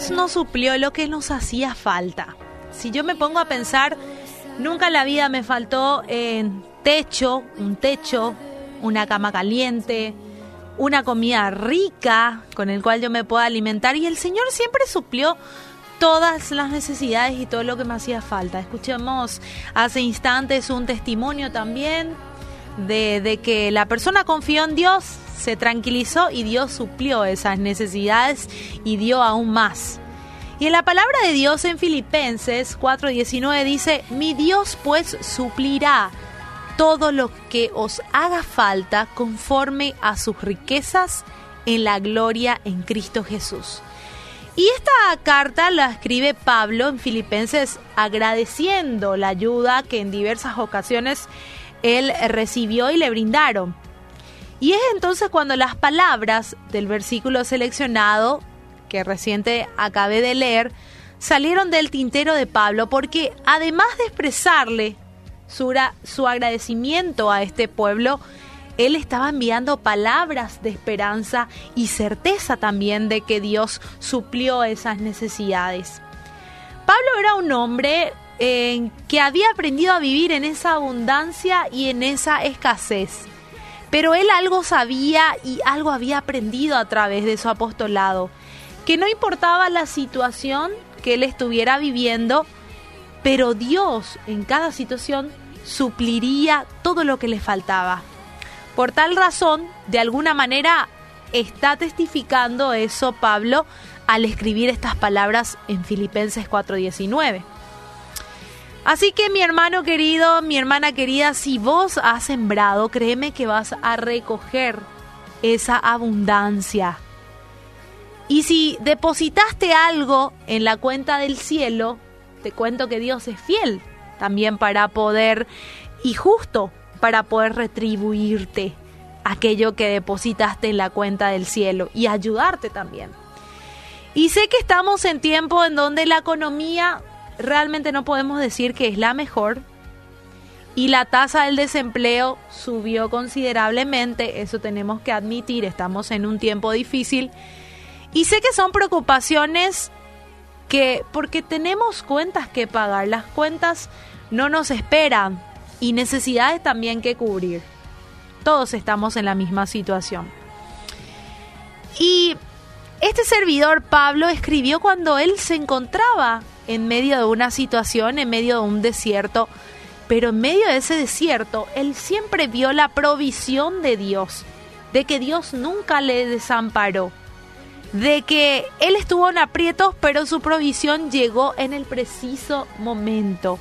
Dios nos suplió lo que nos hacía falta. Si yo me pongo a pensar, nunca en la vida me faltó en techo, un techo, una cama caliente, una comida rica con el cual yo me pueda alimentar y el Señor siempre suplió todas las necesidades y todo lo que me hacía falta. Escuchemos hace instantes un testimonio también de, que la persona confió en Dios, se tranquilizó y Dios suplió esas necesidades y dio aún más. Y en la palabra de Dios en Filipenses 4:19 dice, mi Dios pues suplirá todo lo que os haga falta conforme a sus riquezas en la gloria en Cristo Jesús. Y esta carta la escribe Pablo en Filipenses agradeciendo la ayuda que en diversas ocasiones él recibió y le brindaron. Y es entonces cuando las palabras del versículo seleccionado, que reciente acabé de leer, salieron del tintero de Pablo porque además de expresarle su, su agradecimiento a este pueblo, él estaba enviando palabras de esperanza y certeza también de que Dios suplió esas necesidades. Pablo era un hombre que había aprendido a vivir en esa abundancia y en esa escasez. Pero él algo sabía y algo había aprendido a través de su apostolado, que no importaba la situación que él estuviera viviendo, pero Dios en cada situación supliría todo lo que le faltaba. Por tal razón, de alguna manera, está testificando eso Pablo al escribir estas palabras en Filipenses 4:19. Así que mi hermano querido, mi hermana querida, si vos has sembrado, créeme que vas a recoger esa abundancia. Y si depositaste algo en la cuenta del cielo, te cuento que Dios es fiel también para poder y justo para poder retribuirte aquello que depositaste en la cuenta del cielo y ayudarte también. Y sé que estamos en tiempo en donde la economía realmente no podemos decir que es la mejor y la tasa del desempleo subió considerablemente, eso tenemos que admitir, estamos en un tiempo difícil y sé que son preocupaciones que porque tenemos cuentas que pagar, las cuentas no nos esperan y necesidades también que cubrir. Todos estamos en la misma situación. Y este servidor Pablo escribió cuando él se encontraba en medio de una situación, en medio de un desierto, pero en medio de ese desierto él siempre vio la provisión de Dios, de que Dios nunca le desamparó, de que él estuvo en aprietos, pero su provisión llegó en el preciso momento.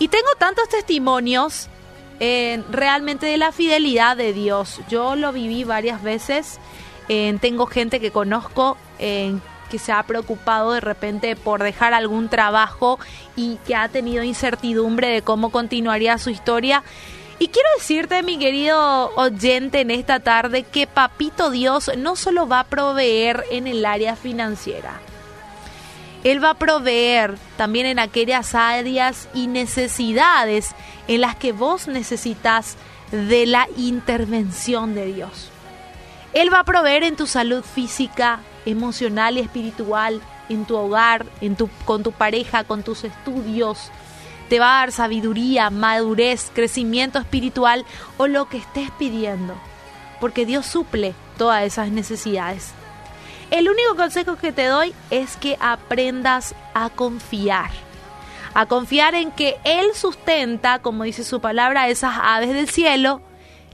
Y tengo tantos testimonios eh, realmente de la fidelidad de Dios. Yo lo viví varias veces. Eh, tengo gente que conozco eh, que se ha preocupado de repente por dejar algún trabajo y que ha tenido incertidumbre de cómo continuaría su historia. Y quiero decirte, mi querido oyente, en esta tarde que Papito Dios no solo va a proveer en el área financiera, él va a proveer también en aquellas áreas y necesidades en las que vos necesitas de la intervención de Dios. Él va a proveer en tu salud física, emocional y espiritual, en tu hogar, en tu, con tu pareja, con tus estudios. Te va a dar sabiduría, madurez, crecimiento espiritual o lo que estés pidiendo. Porque Dios suple todas esas necesidades. El único consejo que te doy es que aprendas a confiar. A confiar en que Él sustenta, como dice su palabra, esas aves del cielo.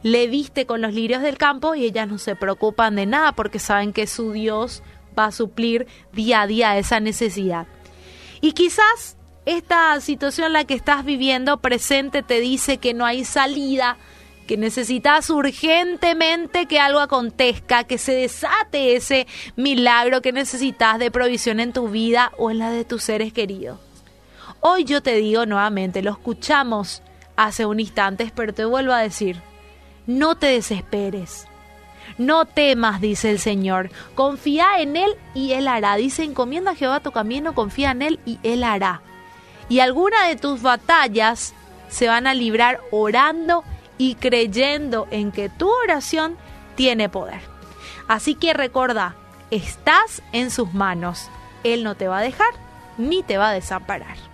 Le viste con los lirios del campo y ellas no se preocupan de nada porque saben que su Dios va a suplir día a día esa necesidad. Y quizás esta situación en la que estás viviendo presente te dice que no hay salida, que necesitas urgentemente que algo acontezca, que se desate ese milagro que necesitas de provisión en tu vida o en la de tus seres queridos. Hoy yo te digo nuevamente, lo escuchamos hace un instante, pero te vuelvo a decir, no te desesperes. No temas, dice el Señor. Confía en Él y Él hará. Dice, encomienda a Jehová tu camino, confía en Él y Él hará. Y alguna de tus batallas se van a librar orando y creyendo en que tu oración tiene poder. Así que recuerda, estás en sus manos. Él no te va a dejar ni te va a desamparar.